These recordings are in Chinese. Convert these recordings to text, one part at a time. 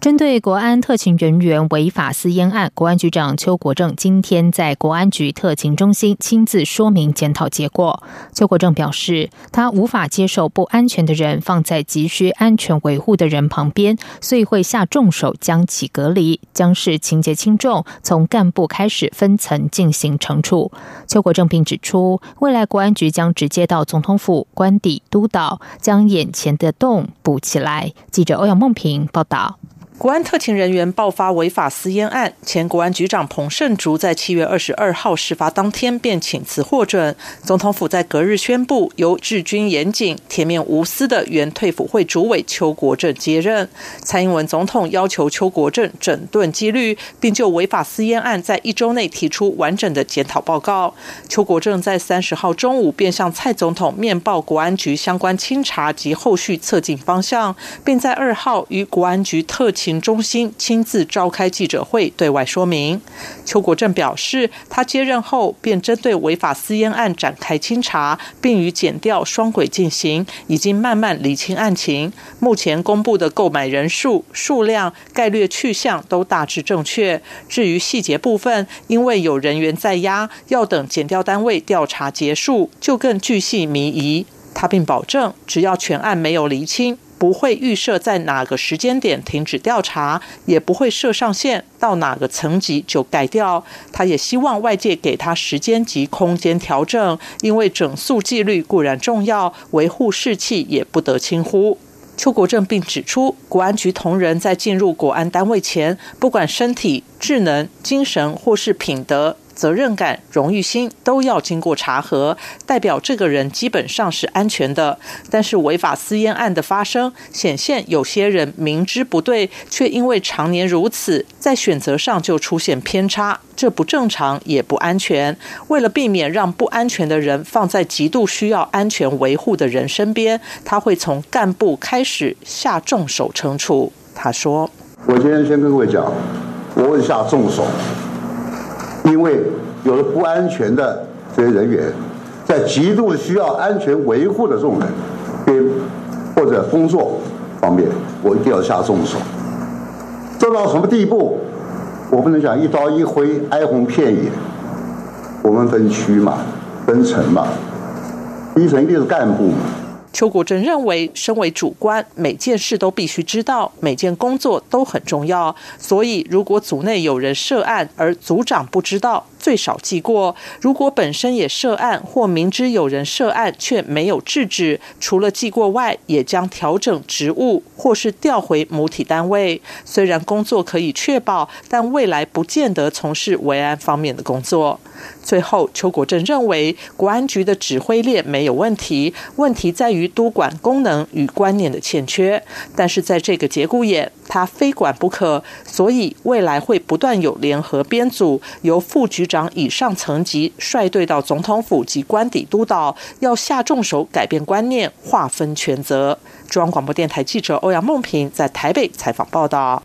针对国安特勤人员违法私烟案，国安局长邱国正今天在国安局特勤中心亲自说明检讨结果。邱国正表示，他无法接受不安全的人放在急需安全维护的人旁边，所以会下重手将其隔离，将是情节轻重，从干部开始分层进行惩处。邱国正并指出，未来国安局将直接到总统府官邸督导，将眼前的洞补起来。记者欧阳梦平报道。国安特勤人员爆发违法私烟案，前国安局长彭胜竹在七月二十二号事发当天便请辞获准，总统府在隔日宣布由治军严谨、铁面无私的原退辅会主委邱国正接任。蔡英文总统要求邱国正整顿纪律，并就违法私烟案在一周内提出完整的检讨报告。邱国正在三十号中午便向蔡总统面报国安局相关清查及后续策进方向，并在二号与国安局特勤。中心亲自召开记者会对外说明。邱国正表示，他接任后便针对违法私烟案展开清查，并与检调双轨进行，已经慢慢理清案情。目前公布的购买人数、数量、概率去向都大致正确。至于细节部分，因为有人员在押，要等检调单位调查结束，就更巨细迷疑。他并保证，只要全案没有厘清。不会预设在哪个时间点停止调查，也不会设上限，到哪个层级就改掉。他也希望外界给他时间及空间调整，因为整肃纪律固然重要，维护士气也不得轻忽。邱国正并指出，国安局同仁在进入国安单位前，不管身体、智能、精神或是品德。责任感、荣誉心都要经过查核，代表这个人基本上是安全的。但是违法私烟案的发生，显现有些人明知不对，却因为常年如此，在选择上就出现偏差，这不正常也不安全。为了避免让不安全的人放在极度需要安全维护的人身边，他会从干部开始下重手惩处。他说：“我今天先跟各位讲，我会下重手。”因为有了不安全的这些人员，在极度需要安全维护的这种人，或者工作方面，我一定要下重手。做到什么地步？我不能讲一刀一挥、哀鸿遍野。我们分区嘛，分层嘛，第一层一定是干部嘛。邱国正认为，身为主官，每件事都必须知道，每件工作都很重要。所以，如果组内有人涉案，而组长不知道，最少记过；如果本身也涉案，或明知有人涉案却没有制止，除了记过外，也将调整职务，或是调回母体单位。虽然工作可以确保，但未来不见得从事维安方面的工作。最后，邱国正认为，国安局的指挥链没有问题，问题在于督管功能与观念的欠缺。但是在这个节骨眼，他非管不可，所以未来会不断有联合编组，由副局长以上层级率队到总统府及官邸督导，要下重手改变观念，划分权责。中央广播电台记者欧阳梦平在台北采访报道。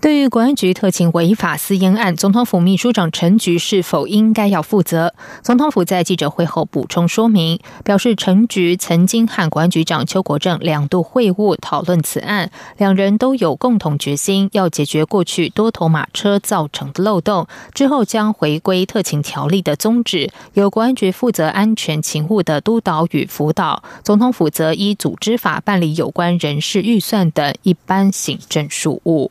对于国安局特勤违法私烟案，总统府秘书长陈菊是否应该要负责？总统府在记者会后补充说明，表示陈菊曾经和国安局长邱国正两度会晤讨论此案，两人都有共同决心要解决过去多头马车造成的漏洞，之后将回归特勤条例的宗旨，由国安局负责安全勤务的督导与辅导，总统府则依组织法办理有关人事预算等一般行政事务。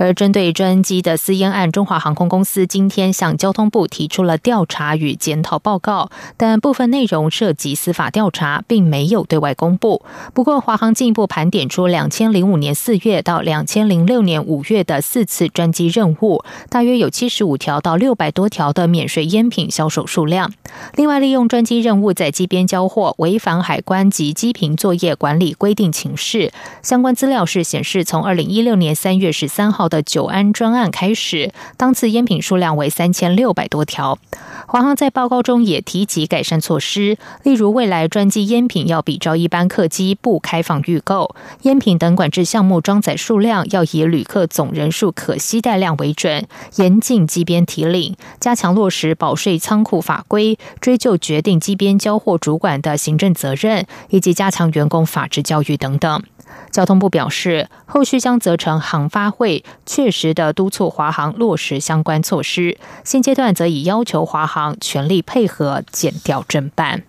而针对专机的私烟案，中华航空公司今天向交通部提出了调查与检讨报告，但部分内容涉及司法调查，并没有对外公布。不过，华航进一步盘点出两千零五年四月到两千零六年五月的四次专机任务，大约有七十五条到六百多条的免税烟品销售数量。另外，利用专机任务在机边交货，违反海关及机坪作业管理规定情事。相关资料是显示，从二零一六年三月十三号。的九安专案开始，当次烟品数量为三千六百多条。华航在报告中也提及改善措施，例如未来专机烟品要比照一般客机不开放预购，烟品等管制项目装载数量要以旅客总人数可携带量为准，严禁机边提领，加强落实保税仓库法规，追究决定机边交货主管的行政责任，以及加强员工法制教育等等。交通部表示，后续将责成航发会确实的督促华航落实相关措施，现阶段则已要求华航全力配合，减掉侦办。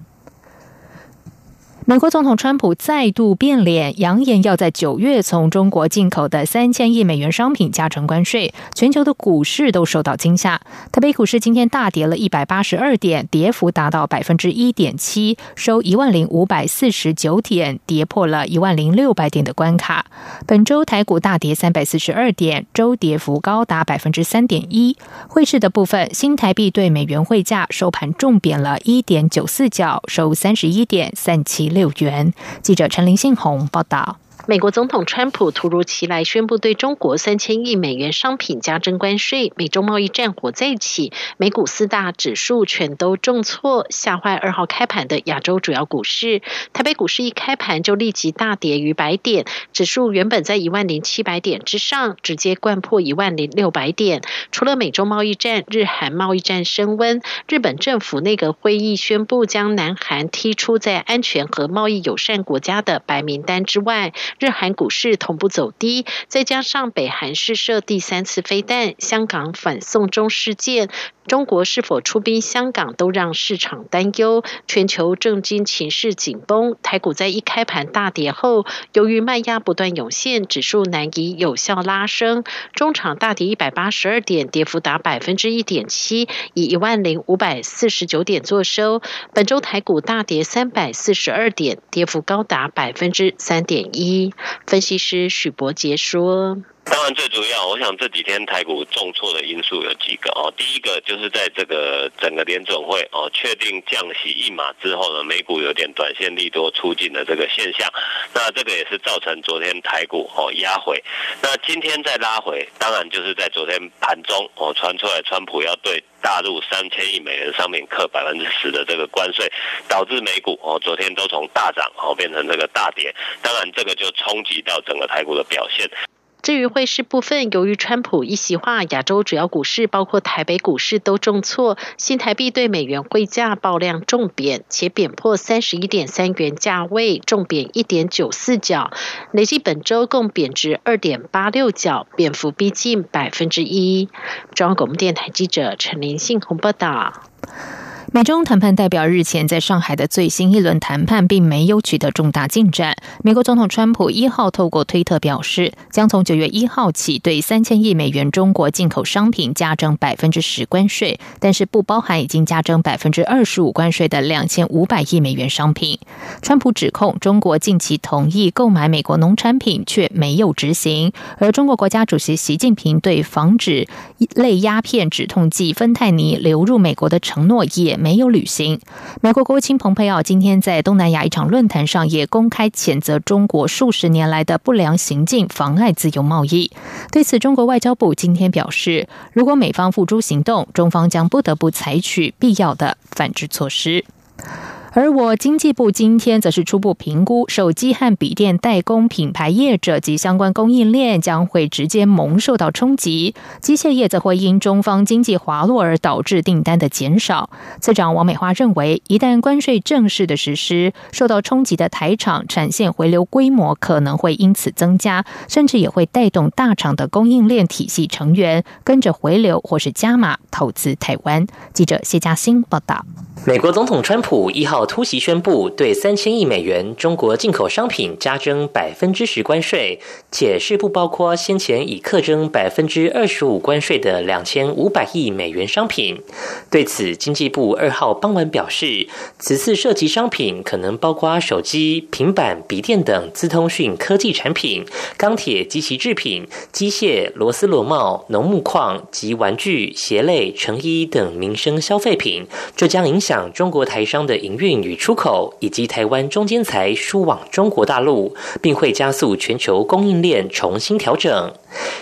美国总统川普再度变脸，扬言要在九月从中国进口的三千亿美元商品加征关税，全球的股市都受到惊吓。台北股市今天大跌了一百八十二点，跌幅达到百分之一点七，收一万零五百四十九点，跌破了一万零六百点的关卡。本周台股大跌三百四十二点，周跌幅高达百分之三点一。汇市的部分，新台币对美元汇价收盘重贬了一点九四角，收三十一点三七。六元。记者陈林信宏报道。美国总统川普突如其来宣布对中国三千亿美元商品加征关税，美中贸易战火再起，美股四大指数全都重挫，吓坏二号开盘的亚洲主要股市。台北股市一开盘就立即大跌逾百点，指数原本在一万零七百点之上，直接灌破一万零六百点。除了美中贸易战、日韩贸易战升温，日本政府内阁会议宣布将南韩踢出在安全和贸易友善国家的白名单之外。日韩股市同步走低，再加上北韩试射第三次飞弹，香港反送中事件。中国是否出兵香港，都让市场担忧。全球政经情势紧绷，台股在一开盘大跌后，由于卖压不断涌现，指数难以有效拉升。中场大跌一百八十二点，跌幅达百分之一点七，以一万零五百四十九点作收。本周台股大跌三百四十二点，跌幅高达百分之三点一。分析师许博杰说。当然，最主要，我想这几天台股重挫的因素有几个哦。第一个就是在这个整个联总会哦确定降息一码之后呢，美股有点短线利多出尽的这个现象。那这个也是造成昨天台股哦压回。那今天再拉回，当然就是在昨天盘中哦传出来，川普要对大陆三千亿美元商品课百分之十的这个关税，导致美股哦昨天都从大涨哦变成这个大跌。当然，这个就冲击到整个台股的表现。至于汇市部分，由于川普一席话，亚洲主要股市包括台北股市都重挫，新台币对美元汇价爆量重贬，且贬破三十一点三元价位，重贬一点九四角，累计本周共贬值二点八六角，贬幅逼近百分之一。中央广播电台记者陈林信鸿报道。美中谈判代表日前在上海的最新一轮谈判并没有取得重大进展。美国总统川普一号透过推特表示，将从九月一号起对三千亿美元中国进口商品加征百分之十关税，但是不包含已经加征百分之二十五关税的两千五百亿美元商品。川普指控中国近期同意购买美国农产品却没有执行，而中国国家主席习近平对防止类鸦片止痛剂芬太尼流入美国的承诺也。没有履行。美国国务卿蓬佩奥今天在东南亚一场论坛上也公开谴责中国数十年来的不良行径妨碍自由贸易。对此，中国外交部今天表示，如果美方付诸行动，中方将不得不采取必要的反制措施。而我经济部今天则是初步评估，手机和笔电代工品牌业者及相关供应链将会直接蒙受到冲击，机械业则会因中方经济滑落而导致订单的减少。次长王美花认为，一旦关税正式的实施，受到冲击的台厂产线回流规模可能会因此增加，甚至也会带动大厂的供应链体系成员跟着回流或是加码投资台湾。记者谢嘉欣报道。美国总统川普一号突袭宣布，对三千亿美元中国进口商品加征百分之十关税，且是不包括先前已课征百分之二十五关税的两千五百亿美元商品。对此，经济部二号傍晚表示，此次涉及商品可能包括手机、平板、笔电等资通讯科技产品、钢铁及其制品、机械、螺丝螺帽、农木矿及玩具、鞋类、成衣等民生消费品，这将影响。中国台商的营运与出口，以及台湾中间材输往中国大陆，并会加速全球供应链重新调整。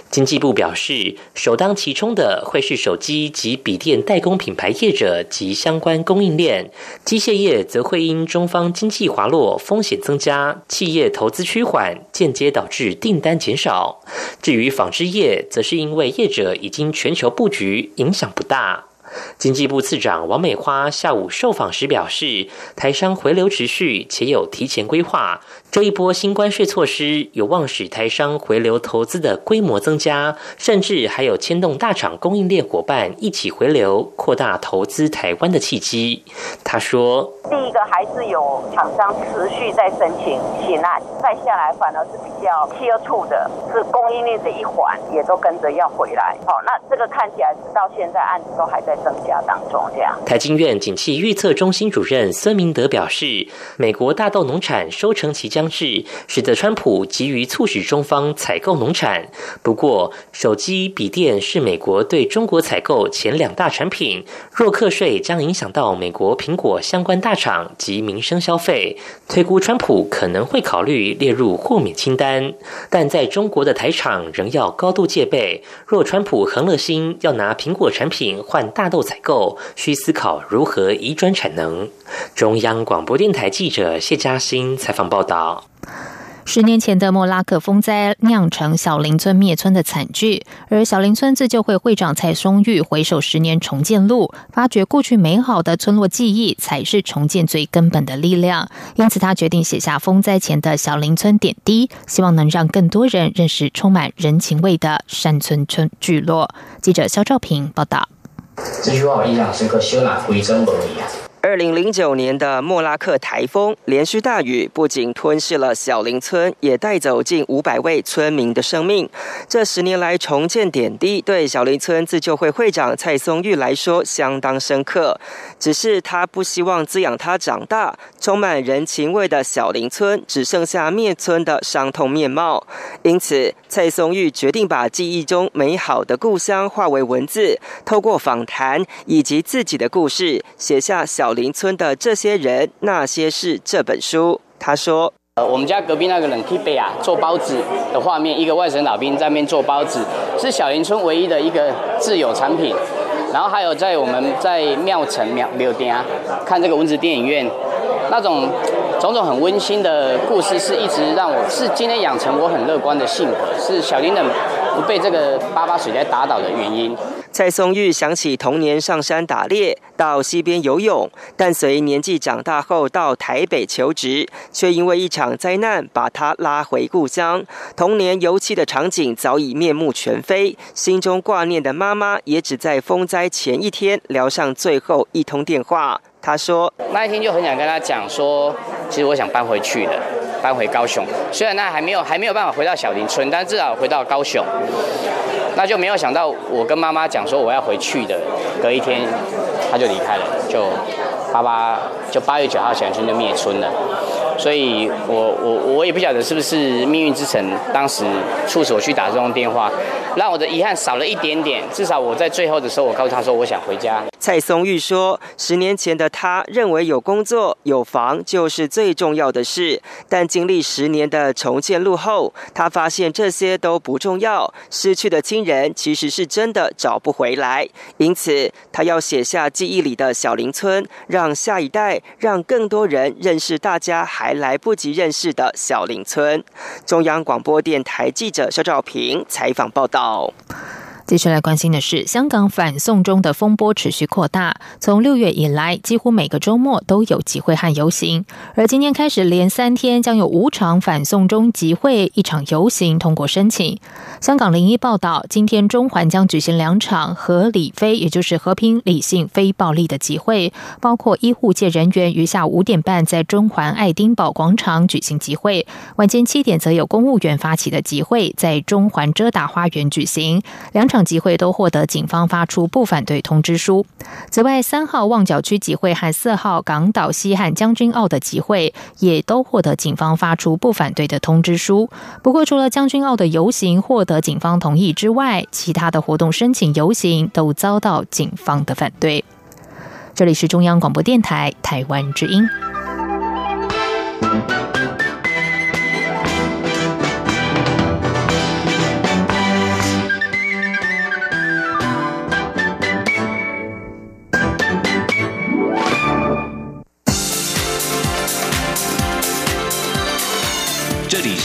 经济部表示，首当其冲的会是手机及笔电代工品牌业者及相关供应链，机械业则会因中方经济滑落、风险增加、企业投资趋缓，间接导致订单减少。至于纺织业，则是因为业者已经全球布局，影响不大。经济部次长王美花下午受访时表示，台商回流持续，且有提前规划。这一波新关税措施有望使台商回流投资的规模增加，甚至还有牵动大厂供应链伙伴一起回流，扩大投资台湾的契机。他说：“第一个还是有厂商持续在申请新案，再下来反而是比较 tier two 的，是供应链的一环，也都跟着要回来。好，那这个看起来直到现在案子都还在加当中。这样，台经院景气预测中心主任孙明德表示，美国大豆农产收成期将。将至，使得川普急于促使中方采购农产。不过，手机、笔电是美国对中国采购前两大产品，若课税将影响到美国苹果相关大厂及民生消费。推估川普可能会考虑列入豁免清单，但在中国的台厂仍要高度戒备。若川普横了心要拿苹果产品换大豆采购，需思考如何移转产能。中央广播电台记者谢嘉欣采访报道：十年前的莫拉克风灾酿成小林村灭村的惨剧，而小林村自救会会长蔡松玉回首十年重建路，发掘过去美好的村落记忆才是重建最根本的力量。因此，他决定写下风灾前的小林村点滴，希望能让更多人认识充满人情味的山村村聚落。记者肖兆平报道。这句话我印象深刻，修哪归真不一样。二零零九年的莫拉克台风连续大雨，不仅吞噬了小林村，也带走近五百位村民的生命。这十年来重建点滴，对小林村自救会会长蔡松玉来说相当深刻。只是他不希望滋养他长大、充满人情味的小林村只剩下灭村的伤痛面貌。因此，蔡松玉决定把记忆中美好的故乡化为文字，透过访谈以及自己的故事，写下小。小林村的这些人，那些事这本书，他说：“呃，我们家隔壁那个冷气杯啊，做包子的画面，一个外省老兵在那边做包子，是小林村唯一的一个自有产品。然后还有在我们在庙城庙庙店啊，看这个文字电影院，那种种种很温馨的故事，是一直让我是今天养成我很乐观的性格，是小林的不被这个八八水灾打倒的原因。”蔡松玉想起童年上山打猎，到溪边游泳，但随年纪长大后到台北求职，却因为一场灾难把他拉回故乡。童年游憩的场景早已面目全非，心中挂念的妈妈也只在风灾前一天聊上最后一通电话。他说：“那一天就很想跟他讲说，其实我想搬回去的，搬回高雄。虽然那还没有还没有办法回到小林村，但至少回到高雄。”那就没有想到，我跟妈妈讲说我要回去的，隔一天他就离开了，就爸爸就八月九号小林村就灭村了。所以我我我也不晓得是不是命运之城当时促使我去打这通电话，让我的遗憾少了一点点。至少我在最后的时候，我告诉他说我想回家。蔡松玉说，十年前的他认为有工作有房就是最重要的事，但经历十年的重建路后，他发现这些都不重要。失去的亲人其实是真的找不回来，因此他要写下记忆里的小林村，让下一代，让更多人认识大家还。来不及认识的小林村，中央广播电台记者肖兆平采访报道。到接下来关心的是，香港反送中的风波持续扩大。从六月以来，几乎每个周末都有集会和游行，而今天开始，连三天将有五场反送中集会、一场游行通过申请。香港零一报道，今天中环将举行两场和理非，也就是和平、理性、非暴力的集会，包括医护界人员于下午五点半在中环爱丁堡广场举行集会，晚间七点则有公务员发起的集会在中环遮打花园举行。两场集会都获得警方发出不反对通知书。此外，三号旺角区集会和四号港岛西和将军澳的集会也都获得警方发出不反对的通知书。不过，除了将军澳的游行获得警方同意之外，其他的活动申请游行都遭到警方的反对。这里是中央广播电台台湾之音。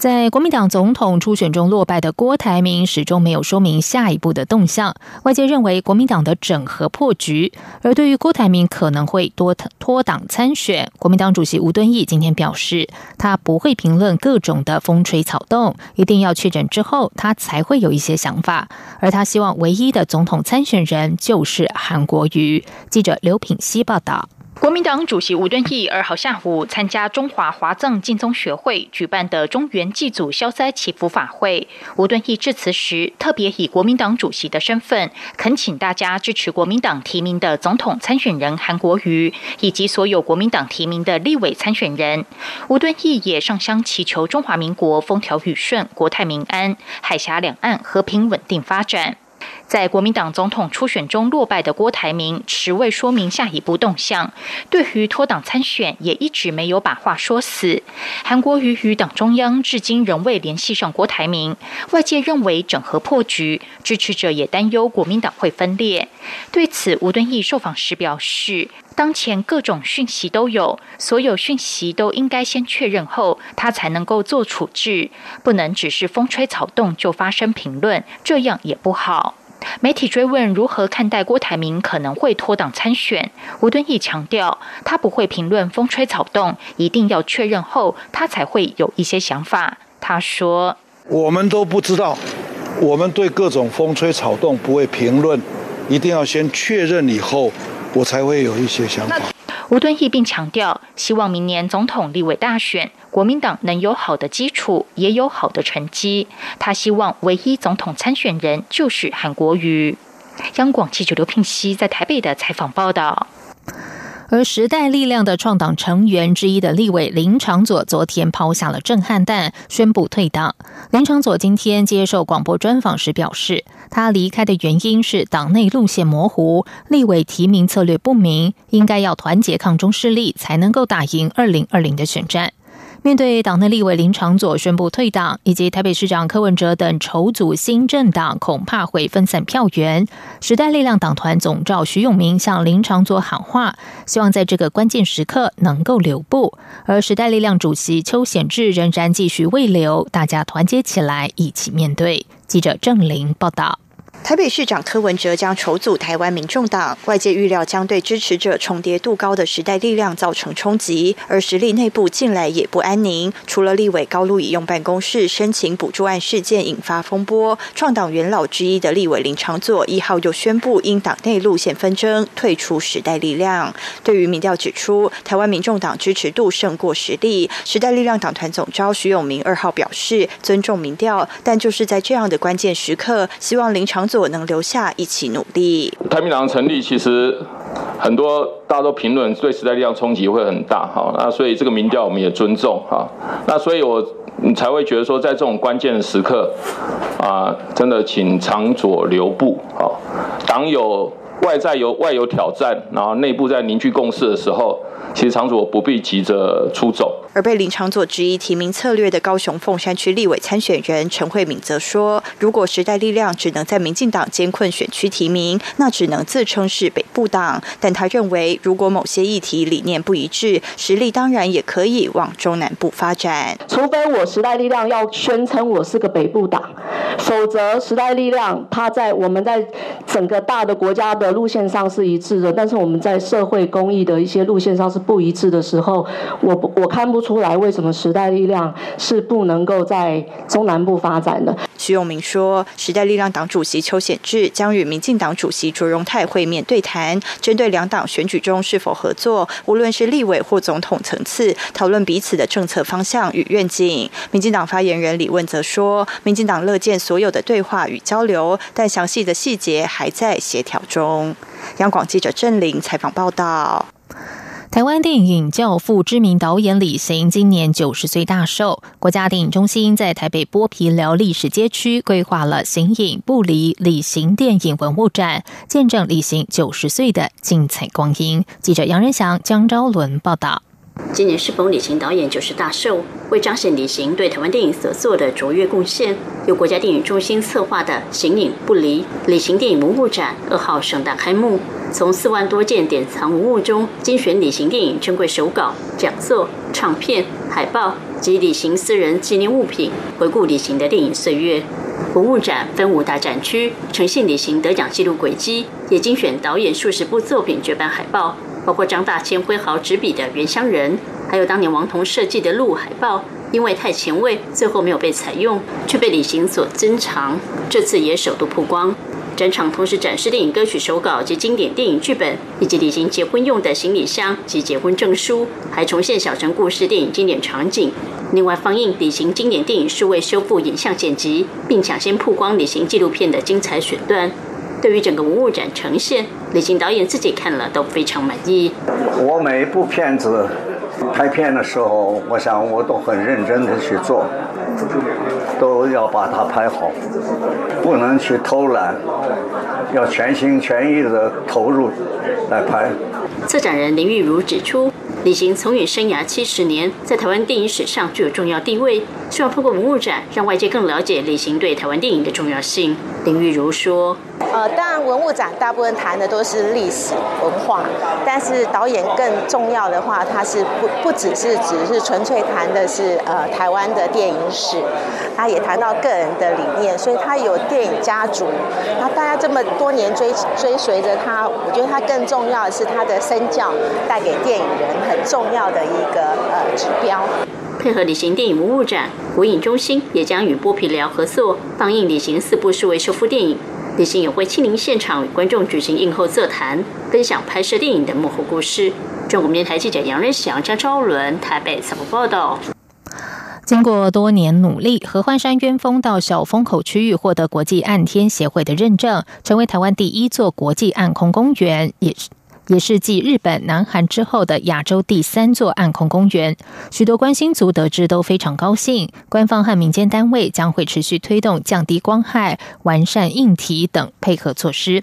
在国民党总统初选中落败的郭台铭始终没有说明下一步的动向，外界认为国民党的整合破局。而对于郭台铭可能会多脱党参选，国民党主席吴敦义今天表示，他不会评论各种的风吹草动，一定要确诊之后，他才会有一些想法。而他希望唯一的总统参选人就是韩国瑜。记者刘品希报道。国民党主席吴敦义二号下午参加中华华藏敬宗学会举办的中原祭祖消灾祈福法会。吴敦义致辞时，特别以国民党主席的身份，恳请大家支持国民党提名的总统参选人韩国瑜，以及所有国民党提名的立委参选人。吴敦义也上香祈求中华民国风调雨顺、国泰民安、海峡两岸和平稳定发展。在国民党总统初选中落败的郭台铭迟未说明下一步动向，对于脱党参选也一直没有把话说死。韩国瑜与党中央至今仍未联系上郭台铭，外界认为整合破局，支持者也担忧国民党会分裂。对此，吴敦义受访时表示，当前各种讯息都有，所有讯息都应该先确认后，他才能够做处置，不能只是风吹草动就发生评论，这样也不好。媒体追问如何看待郭台铭可能会脱党参选，吴敦义强调，他不会评论风吹草动，一定要确认后，他才会有一些想法。他说：“我们都不知道，我们对各种风吹草动不会评论，一定要先确认以后，我才会有一些想法。”吴敦义并强调，希望明年总统立委大选，国民党能有好的基础，也有好的成绩。他希望唯一总统参选人就是韩国瑜。央广记者刘聘熙在台北的采访报道。而时代力量的创党成员之一的立委林长佐昨天抛下了震撼弹，宣布退党。林长佐今天接受广播专访时表示，他离开的原因是党内路线模糊，立委提名策略不明，应该要团结抗中势力，才能够打赢二零二零的选战。面对党内立委林长佐宣布退党，以及台北市长柯文哲等筹组新政党，恐怕会分散票源。时代力量党团总召徐永明向林长佐喊话，希望在这个关键时刻能够留步。而时代力量主席邱显志仍然继续未留，大家团结起来，一起面对。记者郑玲报道。台北市长柯文哲将筹组台湾民众党，外界预料将对支持者重叠度高的时代力量造成冲击，而实力内部近来也不安宁。除了立委高路以用办公室申请补助案事件引发风波，创党元老之一的立委林长佐一号又宣布因党内路线纷争退出时代力量。对于民调指出台湾民众党支持度胜过实力，时代力量党团总召徐永明二号表示尊重民调，但就是在这样的关键时刻，希望林长。长佐能留下一起努力。太平党成立，其实很多大家都评论对时代力量冲击会很大，哈，那所以这个民调我们也尊重，哈，那所以我才会觉得说，在这种关键的时刻，啊，真的请长佐留步，好，党有外在有外有挑战，然后内部在凝聚共识的时候。其实长佐不必急着出走，而被林长佐质疑提名策略的高雄凤山区立委参选人陈慧敏则说：“如果时代力量只能在民进党艰困选区提名，那只能自称是北部党。但他认为，如果某些议题理念不一致，实力当然也可以往中南部发展。除非我时代力量要宣称我是个北部党，否则时代力量他在我们在整个大的国家的路线上是一致的，但是我们在社会公益的一些路线上是。”不一致的时候，我我看不出来为什么时代力量是不能够在中南部发展的。徐永明说，时代力量党主席邱显智将与民进党主席卓荣泰会面对谈，针对两党选举中是否合作，无论是立委或总统层次，讨论彼此的政策方向与愿景。民进党发言人李问则说，民进党乐见所有的对话与交流，但详细的细节还在协调中。央广记者郑玲采访报道。台湾电影教父知名导演李行今年九十岁大寿，国家电影中心在台北剥皮寮历史街区规划了“形影不离李行电影文物展”，见证李行九十岁的精彩光阴。记者杨仁祥、江昭伦报道。今年适逢李行导演九十大寿，为彰显李行对台湾电影所做的卓越贡献，由国家电影中心策划的“形影不离”李行电影文物展二号盛大开幕。从四万多件典藏文物中精选李行电影珍贵手稿、讲座、唱片、海报及李行私人纪念物品，回顾李行的电影岁月。文物展分五大展区，呈现李行得奖记录轨迹，也精选导演数十部作品绝版海报，包括张大千挥毫执笔的《原乡人》，还有当年王彤设计的鹿海报，因为太前卫，最后没有被采用，却被李行所珍藏，这次也首度曝光。展场同时展示电影歌曲手稿及经典电影剧本，以及李行结婚用的行李箱及结婚证书，还重现小城故事电影经典场景。另外，放映李行经典电影数位修复影像剪辑，并抢先曝光李行纪录片的精彩选段。对于整个文物展呈现，李行导演自己看了都非常满意。我每一部片子拍片的时候，我想我都很认真的去做。都要把它拍好，不能去偷懒，要全心全意的投入来拍。策展人林玉如指出，李行从影生涯七十年，在台湾电影史上具有重要地位。希望透过文物展，让外界更了解李行对台湾电影的重要性。林玉如说：“呃，当然文物展大部分谈的都是历史文化，但是导演更重要的话，他是不不只是只是纯粹谈的是呃台湾的电影史，他也谈到个人的理念，所以他有电影家族。那大家这么多年追追随着他，我觉得他更重要的是他的身教带给电影人很重要的一个呃指标。”配合旅行电影文物展，国影中心也将与剥皮寮合作放映旅行四部数位修复电影。李行也会亲临现场与观众举行映后座谈，分享拍摄电影的幕后故事。中国电台记者杨仁祥、张昭伦台北采访报道。经过多年努力，合欢山鸢峰到小风口区域获得国际暗天协会的认证，成为台湾第一座国际暗空公园，也是。也是继日本、南韩之后的亚洲第三座暗空公园，许多关心族得知都非常高兴。官方和民间单位将会持续推动降低光害、完善硬体等配合措施。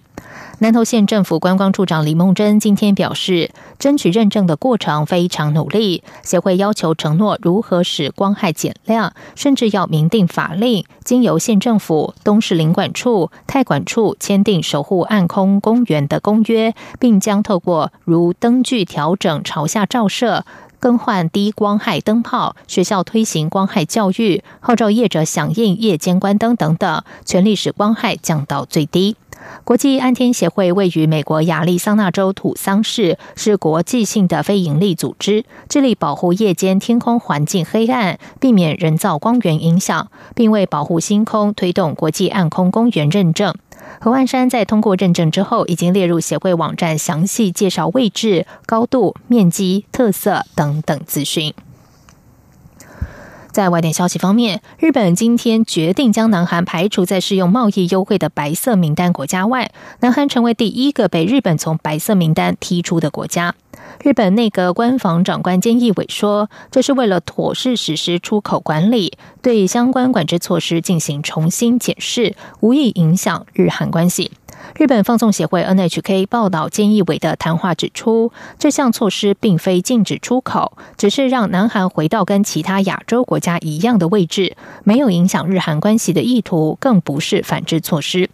南投县政府观光处长李梦珍今天表示，争取认证的过程非常努力，协会要求承诺如何使光害减量，甚至要明定法令，经由县政府、东市领管处、太管处签订守护暗空公园的公约，并将透过如灯具调整朝下照射、更换低光害灯泡、学校推行光害教育、号召业者响应夜间关灯等等，全力使光害降到最低。国际安天协会位于美国亚利桑那州土桑市，是国际性的非营利组织，致力保护夜间天空环境黑暗，避免人造光源影响，并为保护星空推动国际暗空公园认证。何万山在通过认证之后，已经列入协会网站，详细介绍位置、高度、面积、特色等等资讯。在外电消息方面，日本今天决定将南韩排除在适用贸易优惠的白色名单国家外，南韩成为第一个被日本从白色名单踢出的国家。日本内阁官房长官菅义伟说，这是为了妥善实施出口管理，对相关管制措施进行重新检视，无意影响日韩关系。日本放送协会 NHK 报道，菅义伟的谈话指出，这项措施并非禁止出口，只是让南韩回到跟其他亚洲国家一样的位置，没有影响日韩关系的意图，更不是反制措施。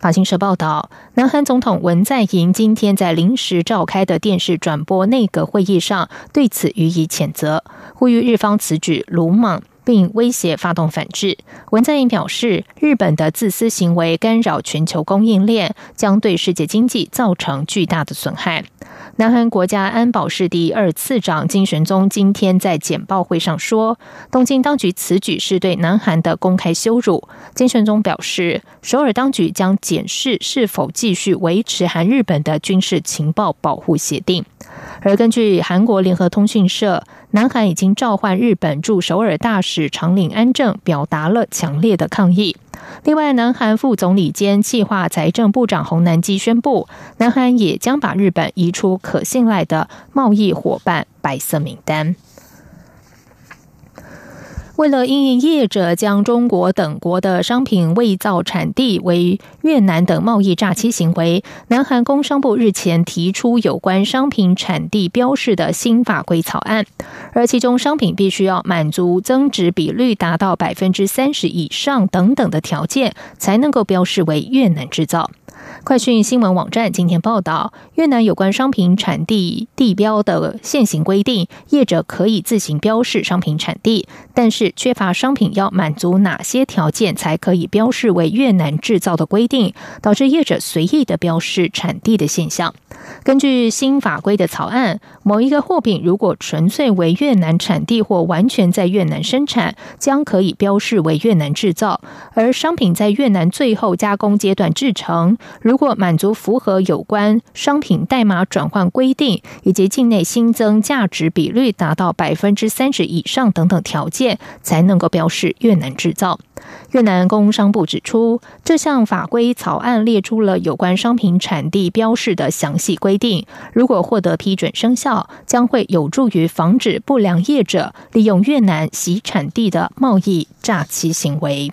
法新社报道，南韩总统文在寅今天在临时召开的电视转播内阁会议上，对此予以谴责，呼吁日方此举鲁莽。并威胁发动反制。文在寅表示，日本的自私行为干扰全球供应链，将对世界经济造成巨大的损害。南韩国家安保室第二次长金玄宗今天在简报会上说，东京当局此举是对南韩的公开羞辱。金玄宗表示，首尔当局将检视是否继续维持韩日本的军事情报保护协定。而根据韩国联合通讯社，南韩已经召唤日本驻首尔大使长岭安正，表达了强烈的抗议。另外，南韩副总理兼计划财政部长洪南基宣布，南韩也将把日本移出可信赖的贸易伙伴白色名单。为了因应业者将中国等国的商品伪造产地为越南等贸易诈欺行为，南韩工商部日前提出有关商品产地标示的新法规草案，而其中商品必须要满足增值比率达到百分之三十以上等等的条件，才能够标示为越南制造。快讯新闻网站今天报道，越南有关商品产地地标的现行规定，业者可以自行标示商品产地，但是缺乏商品要满足哪些条件才可以标示为越南制造的规定，导致业者随意的标示产地的现象。根据新法规的草案，某一个货品如果纯粹为越南产地或完全在越南生产，将可以标示为越南制造；而商品在越南最后加工阶段制成，如果满足符合有关商品代码转换规定以及境内新增价值比率达到百分之三十以上等等条件，才能够标示越南制造。越南工商部指出，这项法规草案列出了有关商品产地标示的详细规定，如果获得批准生效，将会有助于防止不良业者利用越南洗产地的贸易诈欺行为。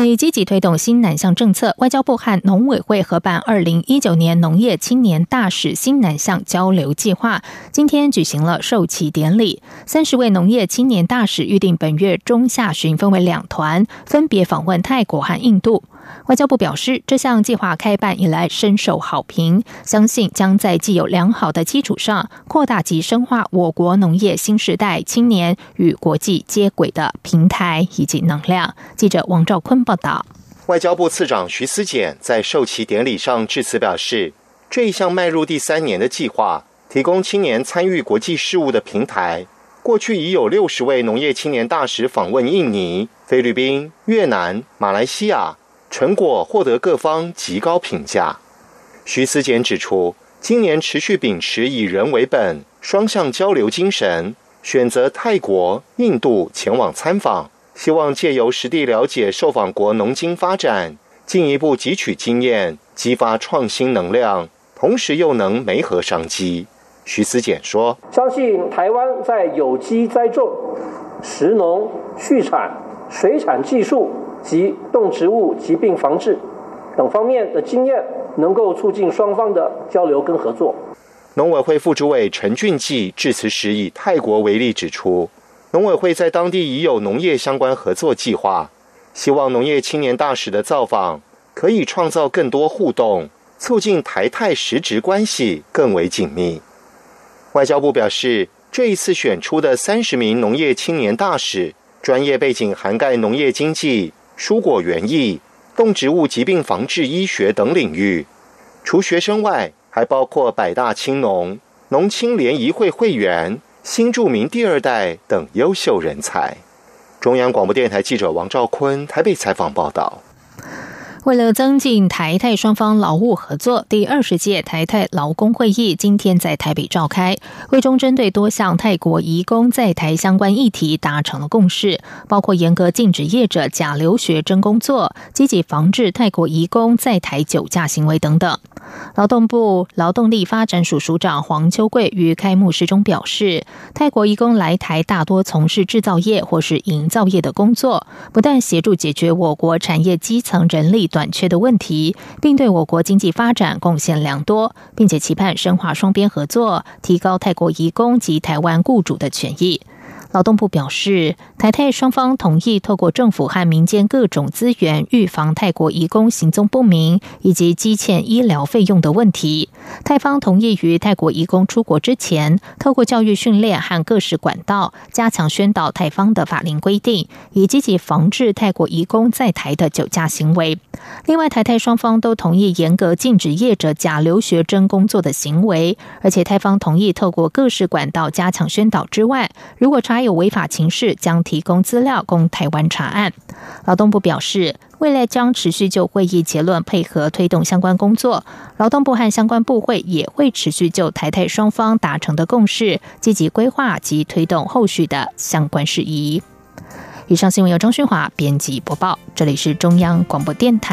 为积极推动新南向政策，外交部和农委会合办二零一九年农业青年大使新南向交流计划，今天举行了授旗典礼。三十位农业青年大使预定本月中下旬分为两团，分别访问泰国和印度。外交部表示，这项计划开办以来深受好评，相信将在既有良好的基础上，扩大及深化我国农业新时代青年与国际接轨的平台以及能量。记者王兆坤报道。外交部次长徐思俭在授旗典礼上致辞表示，这一项迈入第三年的计划，提供青年参与国际事务的平台。过去已有六十位农业青年大使访问印尼、菲律宾、越南、马来西亚。成果获得各方极高评价。徐思俭指出，今年持续秉持以人为本、双向交流精神，选择泰国、印度前往参访，希望借由实地了解受访国农经发展，进一步汲取经验，激发创新能量，同时又能媒合商机。徐思俭说：“相信台湾在有机栽种、食农、畜产、水产技术。”及动植物疾病防治等方面的经验，能够促进双方的交流跟合作。农委会副主委陈俊记致辞时以泰国为例指出，农委会在当地已有农业相关合作计划，希望农业青年大使的造访可以创造更多互动，促进台泰实质关系更为紧密。外交部表示，这一次选出的三十名农业青年大使，专业背景涵盖农业经济。蔬果园艺、动植物疾病防治医学等领域，除学生外，还包括百大青农、农青联谊会会员、新著名第二代等优秀人才。中央广播电台记者王兆坤台北采访报道。为了增进台泰双方劳务合作，第二十届台泰劳工会议今天在台北召开。会中针对多项泰国移工在台相关议题达成了共识，包括严格禁止业者假留学真工作、积极防治泰国移工在台酒驾行为等等。劳动部劳动力发展署署长黄秋贵于开幕式中表示，泰国移工来台大多从事制造业或是营造业的工作，不但协助解决我国产业基层人力短缺的问题，并对我国经济发展贡献良多，并且期盼深化双边合作，提高泰国移工及台湾雇主的权益。劳动部表示，台泰双方同意透过政府和民间各种资源，预防泰国移工行踪不明以及积欠医疗费用的问题。泰方同意于泰国移工出国之前，透过教育训练和各式管道，加强宣导泰方的法令规定，以积极防治泰国移工在台的酒驾行为。另外，台泰双方都同意严格禁止业者假留学真工作的行为，而且泰方同意透过各式管道加强宣导之外，如果查有违法情事，将提供资料供台湾查案。劳动部表示。未来将持续就会议结论配合推动相关工作。劳动部和相关部会也会持续就台台双方达成的共识，积极规划及推动后续的相关事宜。以上新闻由张勋华编辑播报，这里是中央广播电台。